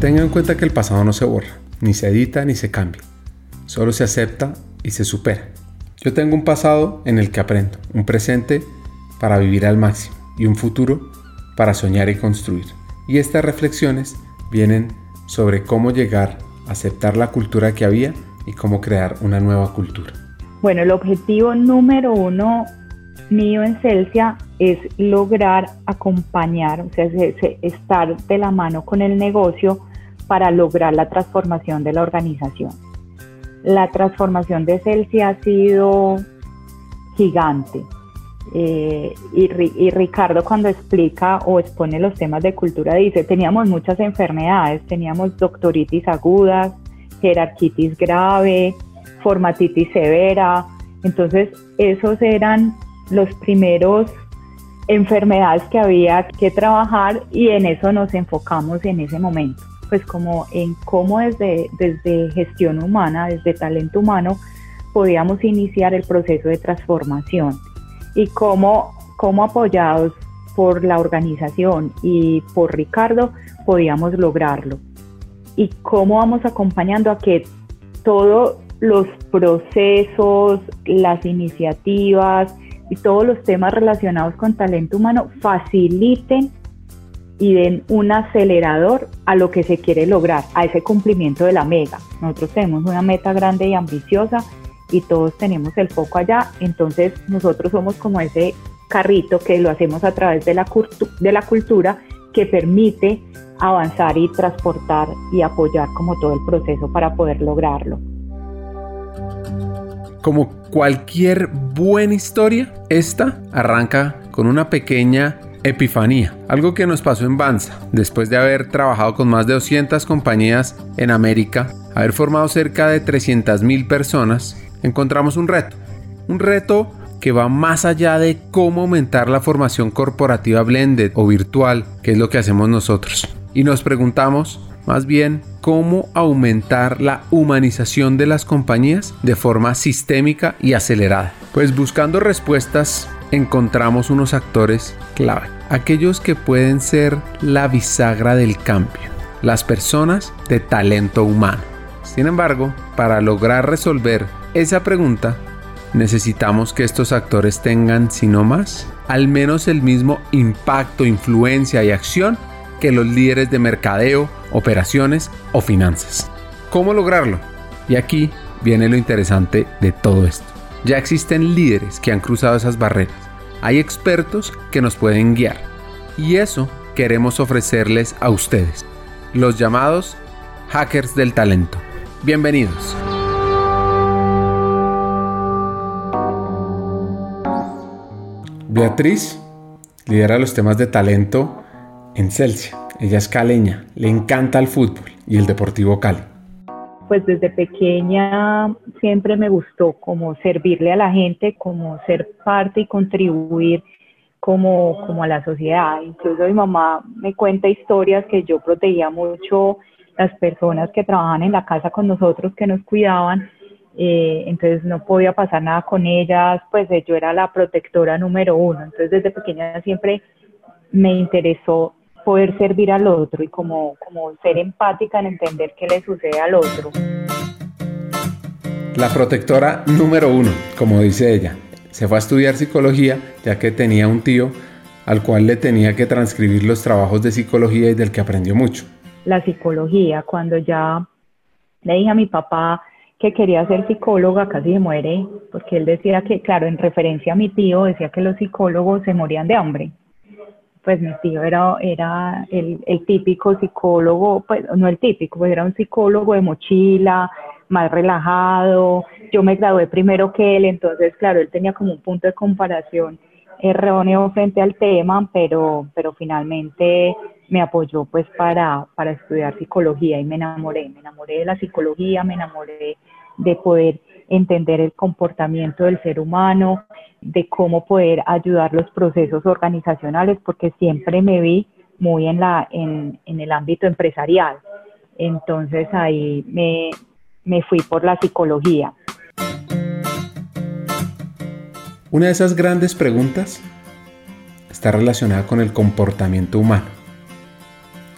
Tenga en cuenta que el pasado no se borra, ni se edita ni se cambia. Solo se acepta y se supera. Yo tengo un pasado en el que aprendo, un presente para vivir al máximo y un futuro para soñar y construir. Y estas reflexiones vienen sobre cómo llegar a aceptar la cultura que había y cómo crear una nueva cultura. Bueno, el objetivo número uno mío en Celsia es lograr acompañar, o sea, estar de la mano con el negocio para lograr la transformación de la organización. La transformación de Celsia ha sido gigante. Eh, y, Ricardo cuando explica o expone los temas de cultura dice, teníamos muchas enfermedades, teníamos doctoritis agudas, jerarquitis grave, formatitis severa, entonces esos eran los primeros enfermedades que había que trabajar y en eso nos enfocamos en ese momento, pues como en cómo desde, desde gestión humana, desde talento humano, podíamos iniciar el proceso de transformación y cómo, cómo apoyados por la organización y por Ricardo podíamos lograrlo. Y cómo vamos acompañando a que todos los procesos, las iniciativas y todos los temas relacionados con talento humano faciliten y den un acelerador a lo que se quiere lograr, a ese cumplimiento de la mega. Nosotros tenemos una meta grande y ambiciosa y todos tenemos el foco allá, entonces nosotros somos como ese carrito que lo hacemos a través de la, de la cultura que permite avanzar y transportar y apoyar como todo el proceso para poder lograrlo. Como cualquier buena historia, esta arranca con una pequeña epifanía, algo que nos pasó en Banza, después de haber trabajado con más de 200 compañías en América, haber formado cerca de 300.000 personas encontramos un reto. Un reto que va más allá de cómo aumentar la formación corporativa blended o virtual, que es lo que hacemos nosotros. Y nos preguntamos más bien cómo aumentar la humanización de las compañías de forma sistémica y acelerada. Pues buscando respuestas encontramos unos actores clave, aquellos que pueden ser la bisagra del cambio, las personas de talento humano. Sin embargo, para lograr resolver esa pregunta, necesitamos que estos actores tengan, si no más, al menos el mismo impacto, influencia y acción que los líderes de mercadeo, operaciones o finanzas. ¿Cómo lograrlo? Y aquí viene lo interesante de todo esto. Ya existen líderes que han cruzado esas barreras. Hay expertos que nos pueden guiar. Y eso queremos ofrecerles a ustedes, los llamados hackers del talento. Bienvenidos. Beatriz lidera los temas de talento en Celsia. Ella es caleña, le encanta el fútbol y el Deportivo Cali. Pues desde pequeña siempre me gustó como servirle a la gente, como ser parte y contribuir como, como a la sociedad. Incluso mi mamá me cuenta historias que yo protegía mucho las personas que trabajan en la casa con nosotros, que nos cuidaban eh, entonces no podía pasar nada con ellas, pues yo era la protectora número uno, entonces desde pequeña siempre me interesó poder servir al otro y como, como ser empática en entender qué le sucede al otro. La protectora número uno, como dice ella, se fue a estudiar psicología ya que tenía un tío al cual le tenía que transcribir los trabajos de psicología y del que aprendió mucho. La psicología, cuando ya le dije a mi papá, que quería ser psicóloga casi se muere, porque él decía que, claro, en referencia a mi tío, decía que los psicólogos se morían de hambre. Pues mi tío era, era el, el típico psicólogo, pues no el típico, pues era un psicólogo de mochila, más relajado. Yo me gradué primero que él, entonces, claro, él tenía como un punto de comparación erróneo frente al tema, pero, pero finalmente me apoyó pues para, para estudiar psicología y me enamoré, me enamoré de la psicología, me enamoré de poder entender el comportamiento del ser humano, de cómo poder ayudar los procesos organizacionales, porque siempre me vi muy en, el ámbito empresarial. Entonces ahí me, me fui por la psicología. Una de esas grandes preguntas está relacionada con el comportamiento humano.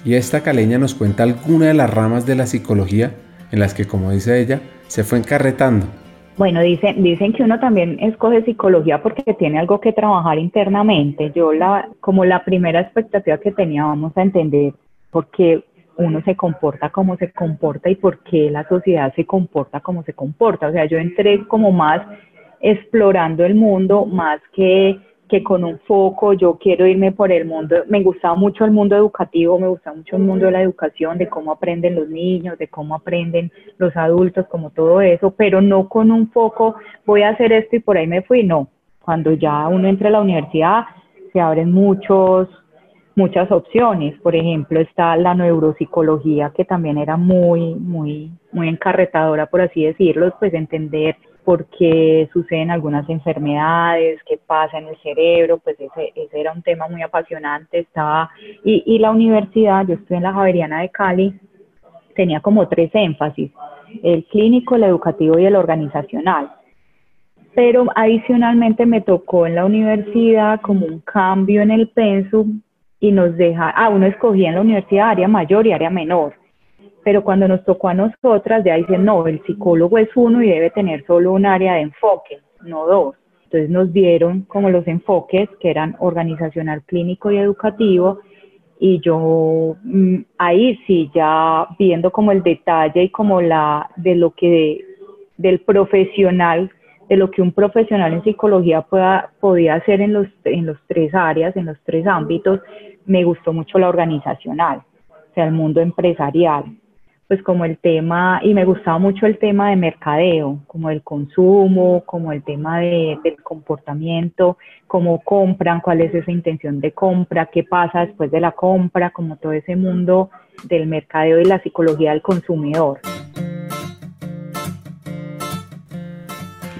Y esta caleña nos cuenta alguna de las ramas de la psicología en las que, como dice ella, se fue encarretando. Bueno, dicen, dicen que uno también escoge psicología porque tiene algo que trabajar internamente. Yo la, como la primera expectativa que tenía, vamos a entender por qué uno se comporta como se comporta y por qué la sociedad se comporta como se comporta. O sea, yo entré como más explorando el mundo, más que que con un foco yo quiero irme por el mundo, me gustaba mucho el mundo educativo, me gusta mucho el mundo de la educación, de cómo aprenden los niños, de cómo aprenden los adultos, como todo eso, pero no con un foco, voy a hacer esto y por ahí me fui, no. Cuando ya uno entra a la universidad, se abren muchos, muchas opciones. Por ejemplo, está la neuropsicología, que también era muy, muy, muy encarretadora, por así decirlo, pues entender por qué suceden algunas enfermedades, qué pasa en el cerebro, pues ese, ese era un tema muy apasionante. Estaba, y, y la universidad, yo estoy en la Javeriana de Cali, tenía como tres énfasis, el clínico, el educativo y el organizacional. Pero adicionalmente me tocó en la universidad como un cambio en el pensum y nos deja, ah, uno escogía en la universidad área mayor y área menor pero cuando nos tocó a nosotras, ya dicen, no, el psicólogo es uno y debe tener solo un área de enfoque, no dos. Entonces nos dieron como los enfoques que eran organizacional, clínico y educativo, y yo mm, ahí sí, ya viendo como el detalle y como la de lo que del profesional, de lo que un profesional en psicología pueda, podía hacer en los, en los tres áreas, en los tres ámbitos, me gustó mucho la organizacional, o sea, el mundo empresarial pues como el tema, y me gustaba mucho el tema de mercadeo, como el consumo, como el tema de, del comportamiento, cómo compran, cuál es esa intención de compra, qué pasa después de la compra, como todo ese mundo del mercadeo y la psicología del consumidor.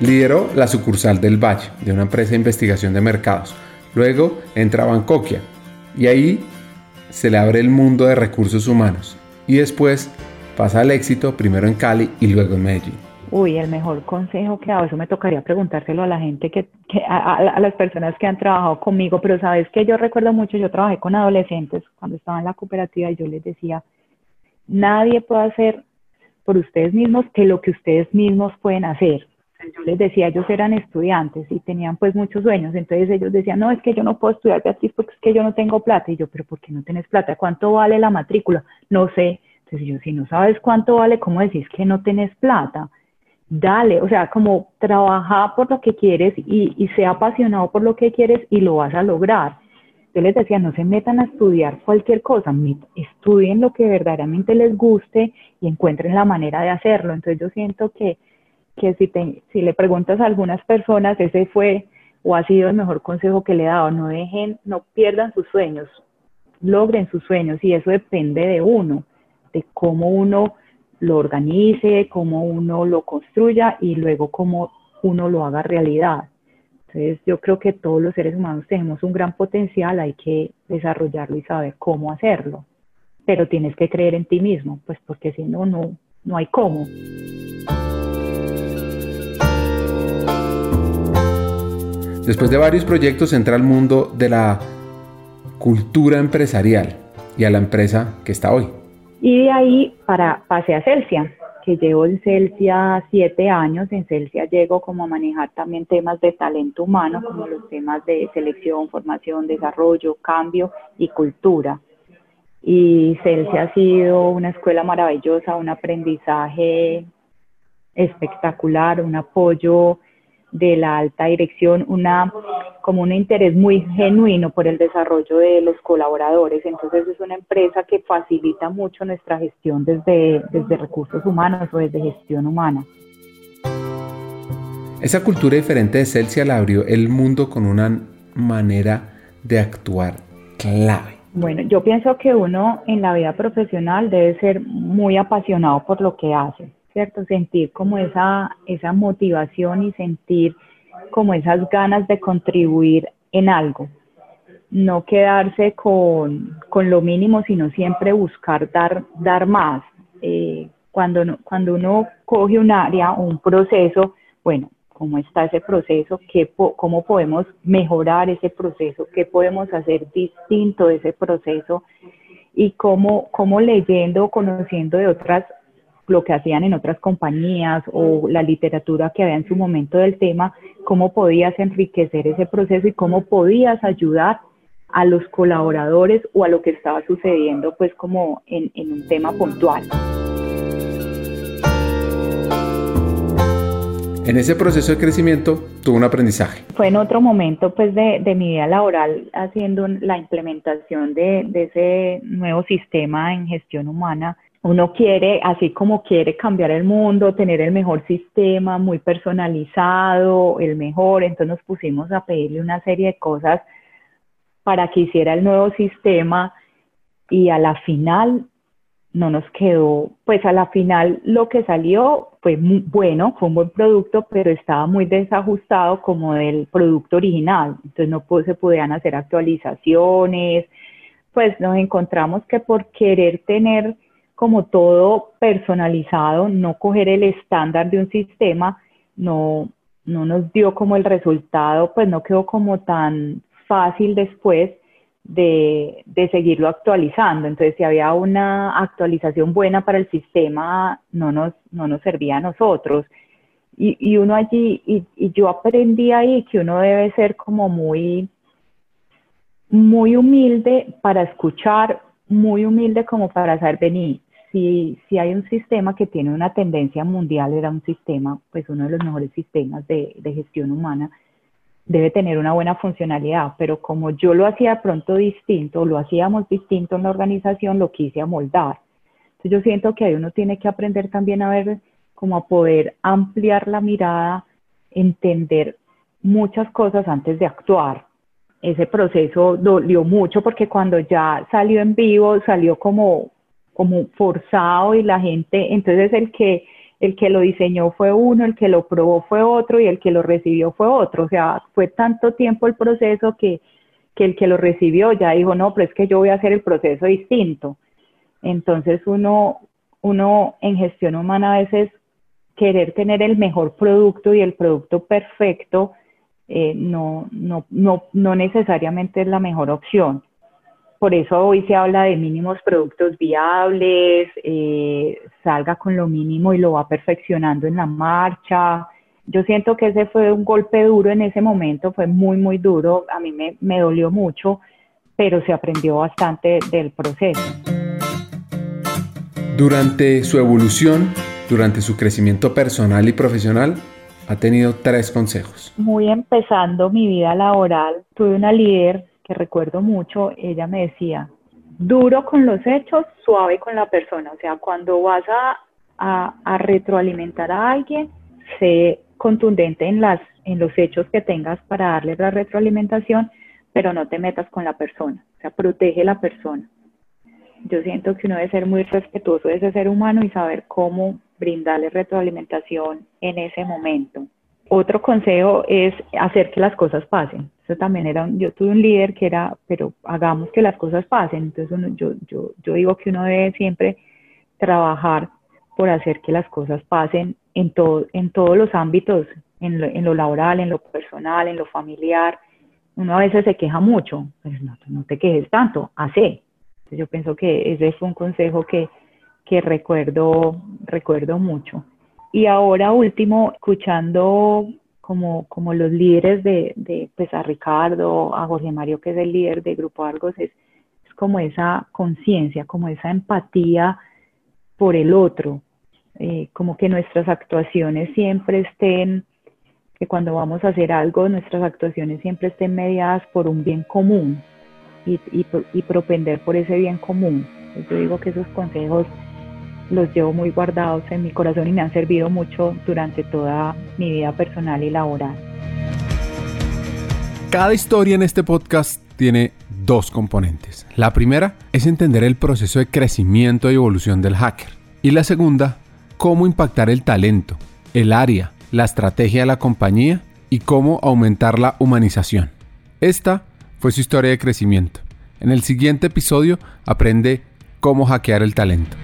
Lideró la sucursal del Valle, de una empresa de investigación de mercados. Luego entra a Bancoquia y ahí se le abre el mundo de recursos humanos. Y después pasa al éxito primero en Cali y luego en Medellín? Uy, el mejor consejo que hago, eso me tocaría preguntárselo a la gente, que, a, las personas que han trabajado conmigo, pero sabes que yo recuerdo mucho, yo trabajé con adolescentes cuando estaba en la cooperativa y yo les decía, nadie puede hacer por ustedes mismos que lo que ustedes mismos pueden hacer. Yo les decía, ellos eran estudiantes y tenían pues muchos sueños, entonces ellos decían, no, es que yo no puedo estudiar Beatriz porque es que yo no tengo plata. Y yo, pero ¿por qué no tienes plata? ¿Cuánto vale la matrícula? No sé si no sabes cuánto vale, ¿cómo decís que no tenés plata? Dale, o sea, como trabaja por lo que quieres y, y sea apasionado por lo que quieres y lo vas a lograr. Yo les decía, no se metan a estudiar cualquier cosa, estudien lo que verdaderamente les guste y encuentren la manera de hacerlo. Entonces yo siento que, que si, si le preguntas a algunas personas, ese fue o ha sido el mejor consejo que le he dado, no dejen, no pierdan sus sueños, logren sus sueños y eso depende de uno de cómo uno lo organice, cómo uno lo construya y luego cómo uno lo haga realidad. Entonces yo creo que todos los seres humanos tenemos un gran potencial, hay que desarrollarlo y saber cómo hacerlo. Pero tienes que creer en ti mismo, pues porque si no, no, no hay cómo. Después de varios proyectos entra al mundo de la cultura empresarial y a la empresa que está hoy. Y de ahí para, pasé a Celsia, que llevo en Celsia siete años. En Celsia llego como a manejar también temas de talento humano, como los temas de selección, formación, desarrollo, cambio y cultura. Y Celsia ha sido una escuela maravillosa, un aprendizaje espectacular, un apoyo de la alta dirección, una como un interés muy genuino por el desarrollo de los colaboradores. Entonces es una empresa que facilita mucho nuestra gestión desde, desde recursos humanos o desde gestión humana. Esa cultura diferente de Celsia la abrió el mundo con una manera de actuar clave. Bueno, yo pienso que uno en la vida profesional debe ser muy apasionado por lo que hace, ¿cierto? Sentir como esa, esa motivación y sentir como esas ganas de contribuir en algo. No quedarse con, lo mínimo, sino siempre buscar dar, dar más. Eh, cuando, cuando uno coge un área o un proceso, bueno, ¿cómo está ese proceso? ¿Qué, ¿Cómo podemos mejorar ese proceso? ¿Qué podemos hacer distinto de ese proceso? y cómo, cómo leyendo conociendo de otras, lo que hacían en otras compañías o la literatura que había en su momento del tema, cómo podías enriquecer ese proceso y cómo podías ayudar a los colaboradores o a lo que estaba sucediendo pues como en, en un tema puntual. En ese proceso de crecimiento tuvo un aprendizaje. Fue en otro momento pues de, de mi vida laboral haciendo la implementación de, de, ese nuevo sistema en gestión humana. Uno quiere, así como quiere cambiar el mundo, tener el mejor sistema, muy personalizado, el mejor, entonces nos pusimos a pedirle una serie de cosas para que hiciera el nuevo sistema y a la final no nos quedó, pues a la final lo que salió fue bueno, fue un buen producto, pero estaba muy desajustado como del producto original, entonces no se podían hacer actualizaciones, pues nos encontramos que por querer tener como todo personalizado, no coger el estándar de un sistema, no, no nos dio como el resultado, pues no quedó como tan fácil después de, seguirlo actualizando. Entonces, si había una actualización buena para el sistema, no nos, no nos servía a nosotros. Y, y uno allí, y, yo aprendí ahí que uno debe ser como muy, muy humilde para escuchar, muy humilde como para saber venir. Si, si hay un sistema que tiene una tendencia mundial, era un sistema, pues uno de los mejores sistemas de, gestión humana, debe tener una buena funcionalidad, pero como yo lo hacía pronto distinto, lo hacíamos distinto en la organización, lo quise amoldar. Entonces yo siento que ahí uno tiene que aprender también a ver, como a poder ampliar la mirada, entender muchas cosas antes de actuar. Ese proceso dolió mucho porque cuando ya salió en vivo, salió como, como forzado y la gente, entonces el que el que lo diseñó fue uno, el que lo probó fue otro y el que lo recibió fue otro. O sea, fue tanto tiempo el proceso que, el que lo recibió ya dijo, no, pero es que yo voy a hacer el proceso distinto. Entonces uno, uno en gestión humana a veces querer tener el mejor producto y el producto perfecto eh, no, no, no, no necesariamente es la mejor opción. Por eso hoy se habla de mínimos productos viables, eh, salga con lo mínimo y lo va perfeccionando en la marcha. Yo siento que ese fue un golpe duro en ese momento, fue muy, muy duro, a mí me, me dolió mucho, pero se aprendió bastante del proceso. Durante su evolución, durante su crecimiento personal y profesional, ha tenido tres consejos. Muy empezando mi vida laboral, tuve una líder recuerdo mucho, ella me decía, duro con los hechos, suave con la persona. O sea, cuando vas a, a, retroalimentar a alguien, sé contundente en, las, en los hechos que tengas para darle la retroalimentación, pero no te metas con la persona. O sea, protege la persona. Yo siento que uno debe ser muy respetuoso de ese ser humano y saber cómo brindarle retroalimentación en ese momento. Otro consejo es hacer que las cosas pasen. Eso también era, yo tuve un líder que era, pero hagamos que las cosas pasen. Entonces yo, yo, yo digo que uno debe siempre trabajar por hacer que las cosas pasen en, todo, en todos los ámbitos, en lo, en lo laboral, en lo personal, en lo familiar. Uno a veces se queja mucho, pero no, no te quejes tanto, hace. Entonces yo pienso que ese fue un consejo que, que recuerdo, recuerdo mucho. Y ahora último, escuchando como, como los líderes de, pues a Ricardo, a Jorge Mario, que es el líder de Grupo Argos, es, es como esa conciencia, como esa empatía por el otro, eh, como que nuestras actuaciones siempre estén, que cuando vamos a hacer algo, nuestras actuaciones siempre estén mediadas por un bien común y, y, y propender por ese bien común. Yo digo que esos consejos los llevo muy guardados en mi corazón y me han servido mucho durante toda mi vida personal y laboral. Cada historia en este podcast tiene dos componentes. La primera es entender el proceso de crecimiento y evolución del hacker. Y la segunda, cómo impactar el talento, el área, la estrategia de la compañía y cómo aumentar la humanización. Esta fue su historia de crecimiento. En el siguiente episodio aprende cómo hackear el talento.